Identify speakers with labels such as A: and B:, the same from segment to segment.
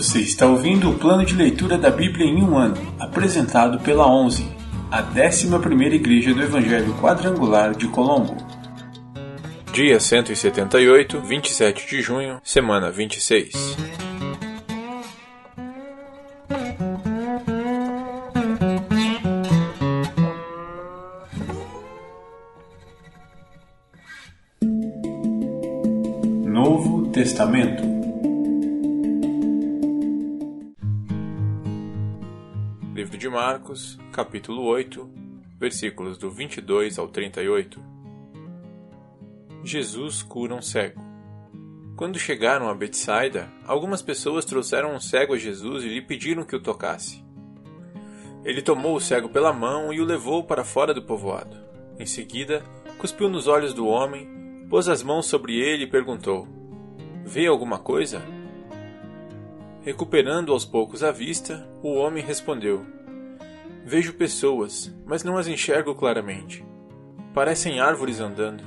A: Você está ouvindo o plano de leitura da Bíblia em um ano, apresentado pela 11, a 11ª Igreja do Evangelho Quadrangular de Colombo.
B: Dia 178, 27 de junho, semana 26.
A: Novo Testamento
B: Marcos, capítulo 8, versículos do 22 ao 38. Jesus cura um cego. Quando chegaram a Betsaida, algumas pessoas trouxeram um cego a Jesus e lhe pediram que o tocasse. Ele tomou o cego pela mão e o levou para fora do povoado. Em seguida, cuspiu nos olhos do homem pôs as mãos sobre ele e perguntou: Vê alguma coisa? Recuperando aos poucos a vista, o homem respondeu: Vejo pessoas, mas não as enxergo claramente. Parecem árvores andando.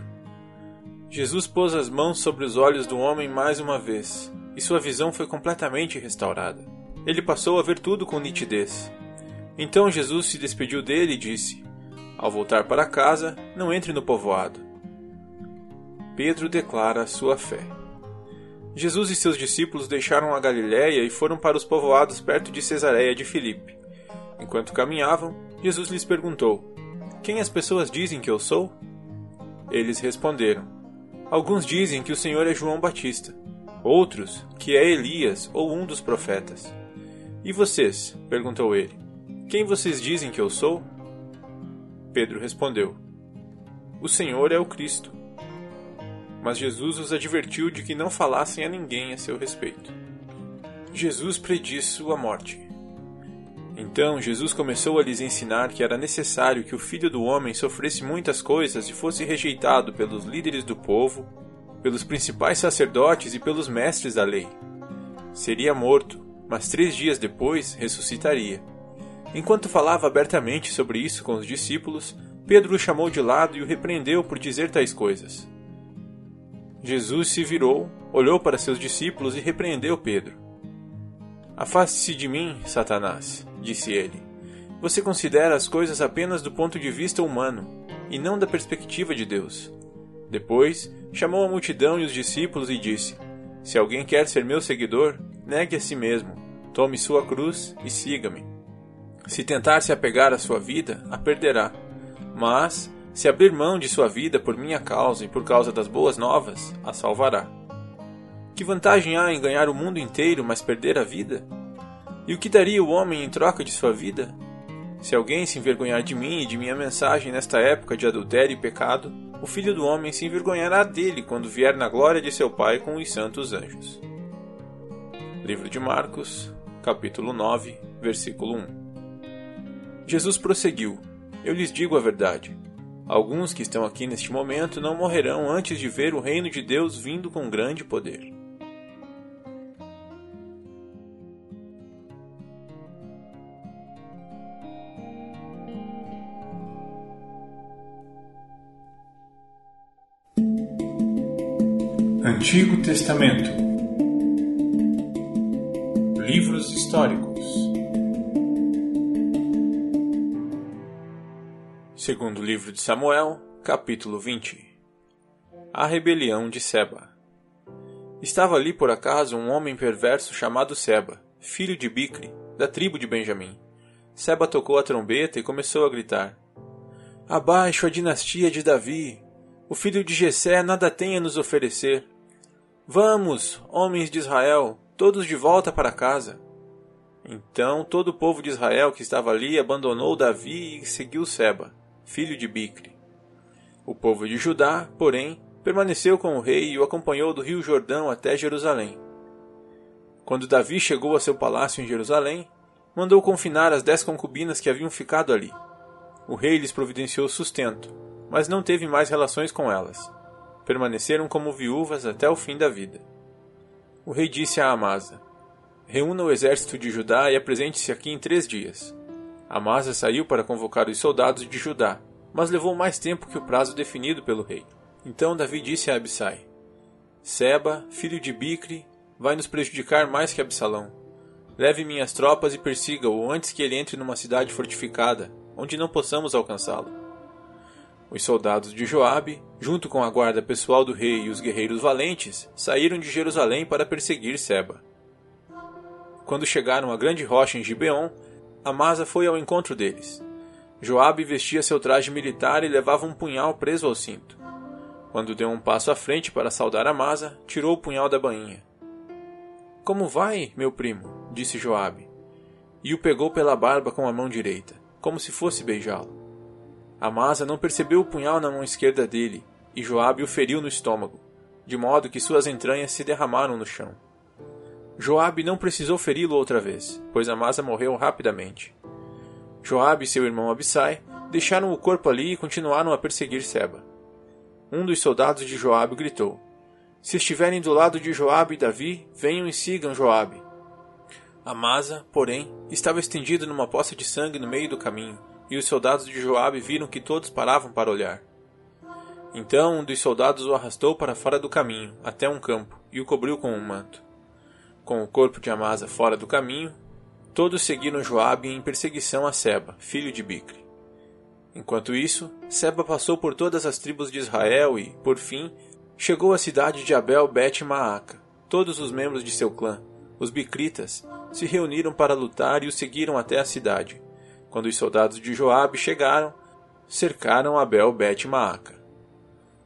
B: Jesus pôs as mãos sobre os olhos do homem mais uma vez, e sua visão foi completamente restaurada. Ele passou a ver tudo com nitidez. Então Jesus se despediu dele e disse: Ao voltar para casa, não entre no povoado. Pedro declara sua fé. Jesus e seus discípulos deixaram a Galiléia e foram para os povoados perto de Cesareia de Filipe. Enquanto caminhavam, Jesus lhes perguntou: Quem as pessoas dizem que eu sou? Eles responderam: Alguns dizem que o Senhor é João Batista, outros que é Elias ou um dos profetas. E vocês? perguntou ele. Quem vocês dizem que eu sou? Pedro respondeu: O Senhor é o Cristo mas Jesus os advertiu de que não falassem a ninguém a seu respeito. Jesus prediz sua morte. Então Jesus começou a lhes ensinar que era necessário que o filho do homem sofresse muitas coisas e fosse rejeitado pelos líderes do povo, pelos principais sacerdotes e pelos mestres da lei. Seria morto, mas três dias depois ressuscitaria. Enquanto falava abertamente sobre isso com os discípulos, Pedro o chamou de lado e o repreendeu por dizer tais coisas. Jesus se virou, olhou para seus discípulos e repreendeu Pedro. Afaste-se de mim, Satanás, disse ele. Você considera as coisas apenas do ponto de vista humano e não da perspectiva de Deus. Depois, chamou a multidão e os discípulos e disse: Se alguém quer ser meu seguidor, negue a si mesmo, tome sua cruz e siga-me. Se tentar se apegar à sua vida, a perderá. Mas, se abrir mão de sua vida por minha causa e por causa das boas novas, a salvará. Que vantagem há em ganhar o mundo inteiro, mas perder a vida? E o que daria o homem em troca de sua vida? Se alguém se envergonhar de mim e de minha mensagem nesta época de adultério e pecado, o filho do homem se envergonhará dele quando vier na glória de seu Pai com os santos anjos. Livro de Marcos, capítulo 9, versículo 1. Jesus prosseguiu: Eu lhes digo a verdade. Alguns que estão aqui neste momento não morrerão antes de ver o reino de Deus vindo com grande poder.
A: Antigo Testamento Livros históricos
B: Segundo livro de Samuel, capítulo 20 A rebelião de Seba Estava ali por acaso um homem perverso chamado Seba, filho de Bicre, da tribo de Benjamim. Seba tocou a trombeta e começou a gritar: Abaixo a dinastia de Davi! O filho de Jessé nada tem a nos oferecer. Vamos, homens de Israel, todos de volta para casa. Então todo o povo de Israel que estava ali abandonou Davi e seguiu Seba filho de Bicre. O povo de Judá, porém, permaneceu com o rei e o acompanhou do rio Jordão até Jerusalém. Quando Davi chegou a seu palácio em Jerusalém, mandou confinar as dez concubinas que haviam ficado ali. O rei lhes providenciou sustento, mas não teve mais relações com elas. Permaneceram como viúvas até o fim da vida. O rei disse a Amasa: Reúna o exército de Judá e apresente-se aqui em três dias. Amasa saiu para convocar os soldados de Judá, mas levou mais tempo que o prazo definido pelo rei. Então Davi disse a Abissai: Seba, filho de Bicre, vai nos prejudicar mais que Absalão. Leve minhas tropas e persiga-o antes que ele entre numa cidade fortificada, onde não possamos alcançá-lo. Os soldados de Joabe, junto com a guarda pessoal do rei e os guerreiros valentes, saíram de Jerusalém para perseguir Seba. Quando chegaram à grande rocha em Gibeon, Amasa foi ao encontro deles. Joabe vestia seu traje militar e levava um punhal preso ao cinto. Quando deu um passo à frente para saudar Amasa, tirou o punhal da bainha. Como vai, meu primo? disse Joabe, e o pegou pela barba com a mão direita, como se fosse beijá-lo. Amasa não percebeu o punhal na mão esquerda dele, e Joabe o feriu no estômago, de modo que suas entranhas se derramaram no chão. Joabe não precisou feri-lo outra vez, pois Amasa morreu rapidamente. Joabe e seu irmão Abissai deixaram o corpo ali e continuaram a perseguir Seba. Um dos soldados de Joabe gritou: Se estiverem do lado de Joabe e Davi, venham e sigam Joabe. Amasa, porém, estava estendido numa poça de sangue no meio do caminho, e os soldados de Joabe viram que todos paravam para olhar. Então um dos soldados o arrastou para fora do caminho, até um campo, e o cobriu com um manto. Com o corpo de Amasa fora do caminho, todos seguiram Joabe em perseguição a Seba, filho de Bicre. Enquanto isso, Seba passou por todas as tribos de Israel e, por fim, chegou à cidade de Abel Bet Maaca. Todos os membros de seu clã, os bicritas, se reuniram para lutar e o seguiram até a cidade. Quando os soldados de Joabe chegaram, cercaram Abel Bet Maaca.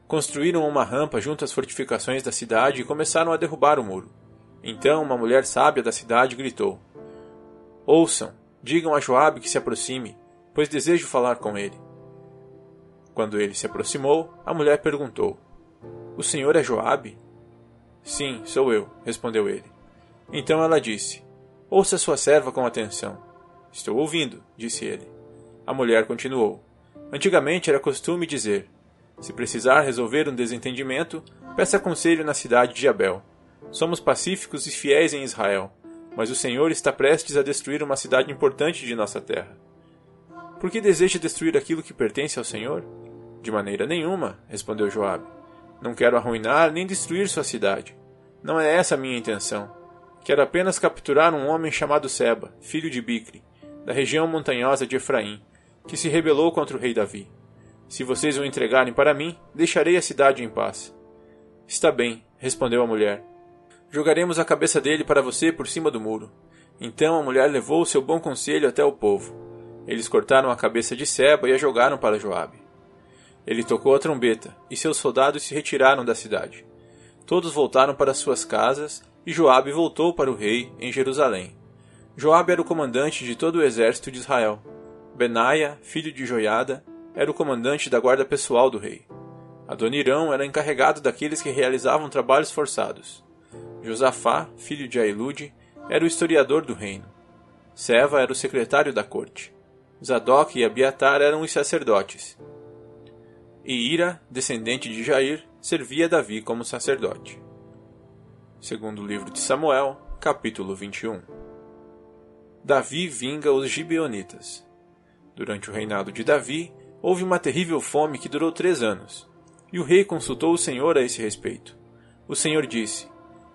B: Construíram uma rampa junto às fortificações da cidade e começaram a derrubar o muro. Então uma mulher sábia da cidade gritou: Ouçam, digam a Joabe que se aproxime, pois desejo falar com ele. Quando ele se aproximou, a mulher perguntou: O senhor é Joabe? Sim, sou eu, respondeu ele. Então ela disse: Ouça sua serva com atenção. Estou ouvindo, disse ele. A mulher continuou. Antigamente era costume dizer: Se precisar resolver um desentendimento, peça conselho na cidade de Abel. Somos pacíficos e fiéis em Israel, mas o Senhor está prestes a destruir uma cidade importante de nossa terra. Por que deseja destruir aquilo que pertence ao Senhor? De maneira nenhuma, respondeu Joabe. Não quero arruinar nem destruir sua cidade. Não é essa a minha intenção. Quero apenas capturar um homem chamado Seba, filho de Bicre, da região montanhosa de Efraim, que se rebelou contra o rei Davi. Se vocês o entregarem para mim, deixarei a cidade em paz. Está bem, respondeu a mulher. Jogaremos a cabeça dele para você por cima do muro. Então a mulher levou o seu bom conselho até o povo. Eles cortaram a cabeça de Seba e a jogaram para Joabe. Ele tocou a trombeta, e seus soldados se retiraram da cidade. Todos voltaram para suas casas e Joabe voltou para o rei em Jerusalém. Joabe era o comandante de todo o exército de Israel. Benaia, filho de Joiada, era o comandante da guarda pessoal do rei. Adonirão era encarregado daqueles que realizavam trabalhos forçados. Josafá, filho de Ailude, era o historiador do reino. Seva era o secretário da corte. Zadok e Abiatar eram os sacerdotes. E Ira, descendente de Jair, servia Davi como sacerdote. Segundo o livro de Samuel, capítulo 21. Davi vinga os gibeonitas. Durante o reinado de Davi, houve uma terrível fome que durou três anos, e o rei consultou o Senhor a esse respeito. O Senhor disse: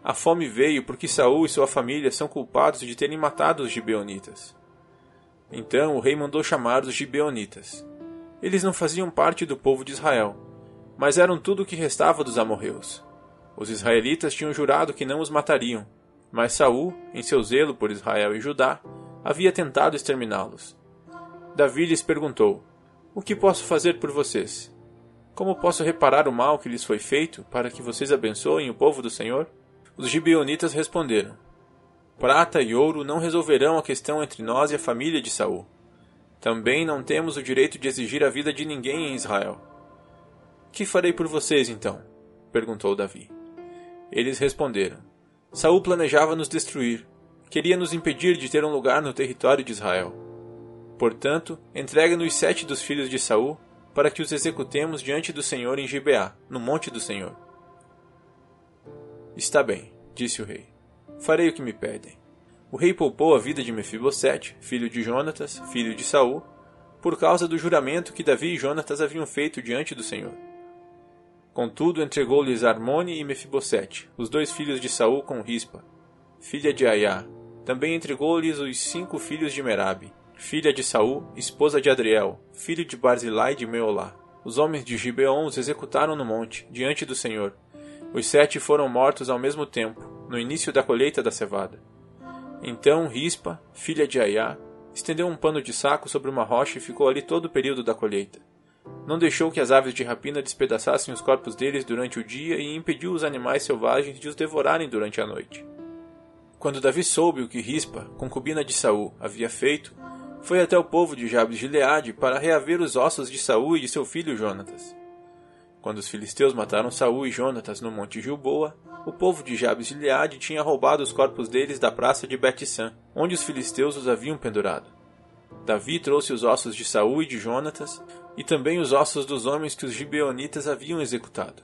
B: A fome veio porque Saul e sua família são culpados de terem matado os gibeonitas. Então o rei mandou chamar os gibeonitas. Eles não faziam parte do povo de Israel, mas eram tudo o que restava dos amorreus. Os israelitas tinham jurado que não os matariam, mas Saul, em seu zelo por Israel e Judá, havia tentado exterminá-los. Davi lhes perguntou: O que posso fazer por vocês? Como posso reparar o mal que lhes foi feito para que vocês abençoem o povo do Senhor? Os gibeonitas responderam: Prata e ouro não resolverão a questão entre nós e a família de Saul. Também não temos o direito de exigir a vida de ninguém em Israel. Que farei por vocês então? perguntou Davi. Eles responderam: Saul planejava nos destruir. Queria nos impedir de ter um lugar no território de Israel. Portanto, entregue-nos sete dos filhos de Saul, para que os executemos diante do Senhor em Gibeá, no monte do Senhor. Está bem, disse o rei. Farei o que me pedem. O rei poupou a vida de Mefibosete, filho de Jonatas, filho de Saul, por causa do juramento que Davi e Jonatas haviam feito diante do Senhor. Contudo, entregou-lhes Armone e Mefibosete, os dois filhos de Saul com Rispa, filha de Aiá, também entregou-lhes os cinco filhos de Merabe, filha de Saul, esposa de Adriel, filho de Barzilai de Meolá. Os homens de Gibeon os executaram no monte, diante do Senhor. Os sete foram mortos ao mesmo tempo, no início da colheita da cevada. Então Rispa, filha de Aiá, estendeu um pano de saco sobre uma rocha e ficou ali todo o período da colheita. Não deixou que as aves de rapina despedaçassem os corpos deles durante o dia e impediu os animais selvagens de os devorarem durante a noite. Quando Davi soube o que Rispa, concubina de Saul, havia feito, foi até o povo de Jabes de Gileade para reaver os ossos de Saul e de seu filho Jonatas. Quando os filisteus mataram Saul e Jonatas no monte Gilboa, o povo de Jabes de Gileade tinha roubado os corpos deles da praça de Bet-San, onde os filisteus os haviam pendurado. Davi trouxe os ossos de Saul e de Jonatas, e também os ossos dos homens que os gibeonitas haviam executado.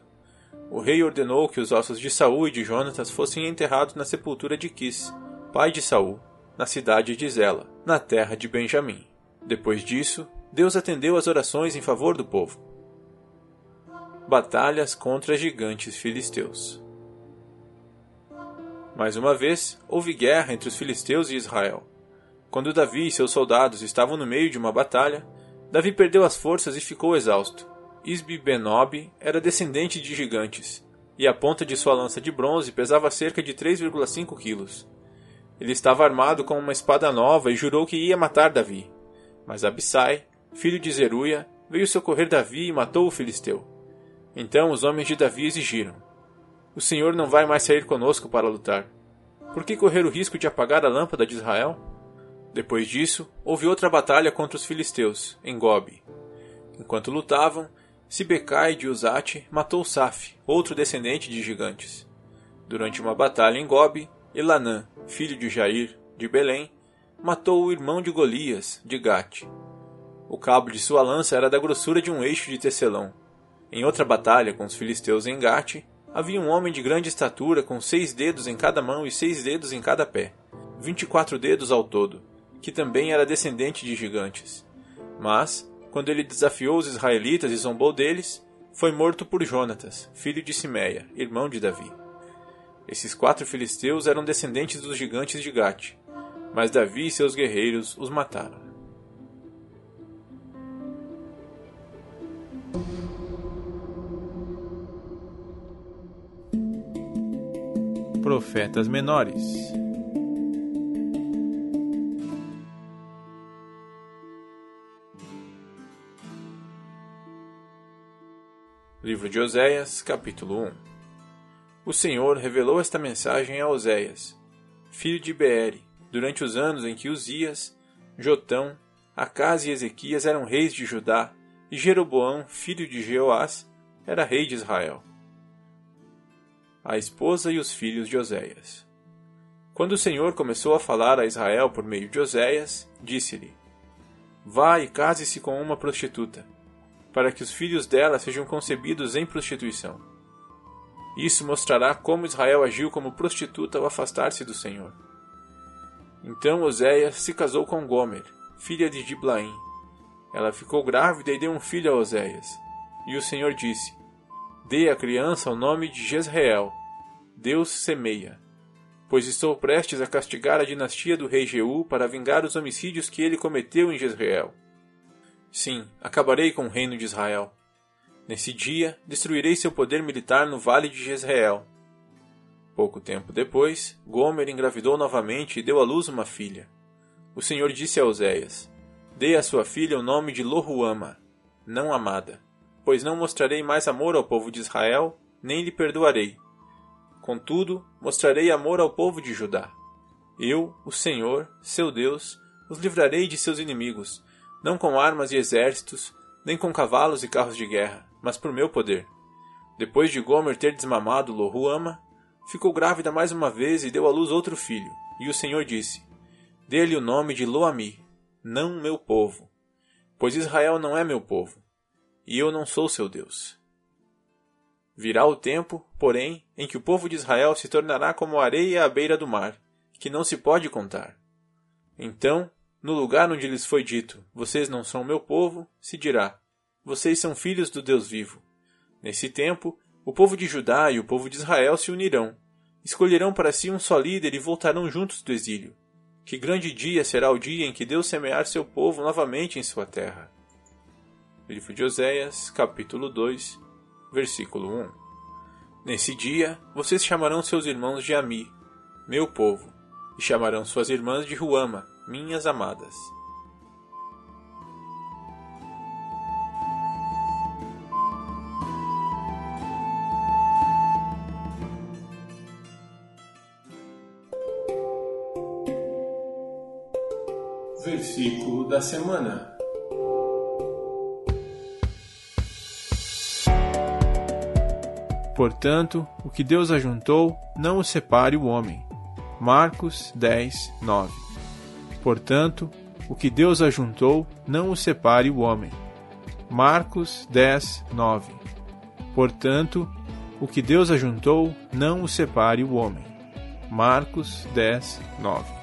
B: O rei ordenou que os ossos de Saul e de Jonatas fossem enterrados na sepultura de Quis, pai de Saul, na cidade de Zela, na terra de Benjamim. Depois disso, Deus atendeu às orações em favor do povo. Batalhas contra gigantes filisteus. Mais uma vez, houve guerra entre os filisteus e Israel. Quando Davi e seus soldados estavam no meio de uma batalha, Davi perdeu as forças e ficou exausto. Isbi-Benob era descendente de gigantes, e a ponta de sua lança de bronze pesava cerca de 3,5 quilos. Ele estava armado com uma espada nova e jurou que ia matar Davi. Mas Abissai, filho de Zeruia, veio socorrer Davi e matou o filisteu. Então os homens de Davi exigiram: O Senhor não vai mais sair conosco para lutar. Por que correr o risco de apagar a lâmpada de Israel? Depois disso, houve outra batalha contra os filisteus, em Gobi. Enquanto lutavam, Sibecai de Uzate matou Saf, outro descendente de gigantes. Durante uma batalha em Gobi, Elanã, filho de Jair, de Belém, matou o irmão de Golias, de Gate. O cabo de sua lança era da grossura de um eixo de tecelão. Em outra batalha com os filisteus em Gate, havia um homem de grande estatura com seis dedos em cada mão e seis dedos em cada pé, vinte e quatro dedos ao todo, que também era descendente de gigantes. Mas, quando ele desafiou os israelitas e zombou deles, foi morto por Jonatas, filho de Simeia, irmão de Davi. Esses quatro filisteus eram descendentes dos gigantes de Gate, mas Davi e seus guerreiros os mataram. Profetas menores De Oséias, capítulo 1 O Senhor revelou esta mensagem a Oséias, filho de Beere, durante os anos em que Uzias, Jotão, Acas e Ezequias eram reis de Judá, e Jeroboão, filho de Jeoás, era rei de Israel. A esposa e os filhos de Oséias. Quando o Senhor começou a falar a Israel por meio de Oséias, disse-lhe: Vá e case-se com uma prostituta para que os filhos dela sejam concebidos em prostituição. Isso mostrará como Israel agiu como prostituta ao afastar-se do Senhor. Então Oséias se casou com Gomer, filha de Diblaim. Ela ficou grávida e deu um filho a Oséias. E o Senhor disse: Dê à criança o nome de Jezreel, Deus semeia, pois estou prestes a castigar a dinastia do rei Jeú para vingar os homicídios que ele cometeu em Jezreel. Sim, acabarei com o reino de Israel. Nesse dia, destruirei seu poder militar no vale de Jezreel. Pouco tempo depois, Gomer engravidou novamente e deu à luz uma filha. O Senhor disse a Oséias: Dê à sua filha o nome de Lohuama, não amada, pois não mostrarei mais amor ao povo de Israel, nem lhe perdoarei. Contudo, mostrarei amor ao povo de Judá. Eu, o Senhor, seu Deus, os livrarei de seus inimigos não com armas e exércitos, nem com cavalos e carros de guerra, mas por meu poder. Depois de Gomer ter desmamado Lohuama, ficou grávida mais uma vez e deu à luz outro filho. E o Senhor disse: Dê-lhe o nome de Loami, não meu povo, pois Israel não é meu povo, e eu não sou seu Deus. Virá o tempo, porém, em que o povo de Israel se tornará como areia à beira do mar, que não se pode contar. Então no lugar onde lhes foi dito: Vocês não são meu povo, se dirá: Vocês são filhos do Deus vivo. Nesse tempo, o povo de Judá e o povo de Israel se unirão, escolherão para si um só líder e voltarão juntos do exílio. Que grande dia será o dia em que Deus semear seu povo novamente em sua terra. Livro de Oséias, capítulo 2, versículo 1. Nesse dia, vocês chamarão seus irmãos de Ami, meu povo, e chamarão suas irmãs de Ruama, minhas amadas.
A: Versículo da semana.
B: Portanto, o que Deus ajuntou, não o separe o homem. Marcos 10, 9. Portanto, o que Deus ajuntou, não o separe o homem. Marcos 10, 9. Portanto, o que Deus ajuntou, não o separe o homem. Marcos 10, 9.